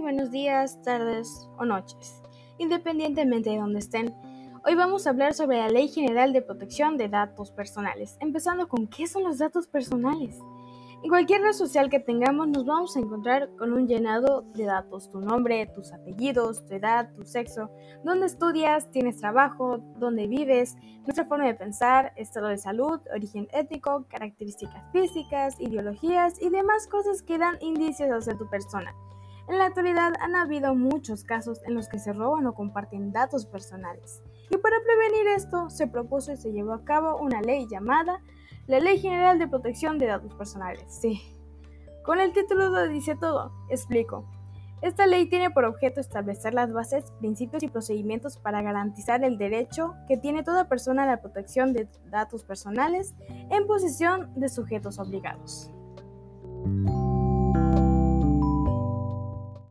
buenos días, tardes o noches, independientemente de donde estén. Hoy vamos a hablar sobre la Ley General de Protección de Datos Personales, empezando con qué son los datos personales. En cualquier red social que tengamos nos vamos a encontrar con un llenado de datos, tu nombre, tus apellidos, tu edad, tu sexo, dónde estudias, tienes trabajo, dónde vives, nuestra forma de pensar, estado de salud, origen étnico, características físicas, ideologías y demás cosas que dan indicios hacia tu persona. En la actualidad han habido muchos casos en los que se roban o comparten datos personales. Y para prevenir esto, se propuso y se llevó a cabo una ley llamada la Ley General de Protección de Datos Personales, sí. Con el título lo dice todo. Explico. Esta ley tiene por objeto establecer las bases, principios y procedimientos para garantizar el derecho que tiene toda persona a la protección de datos personales en posesión de sujetos obligados.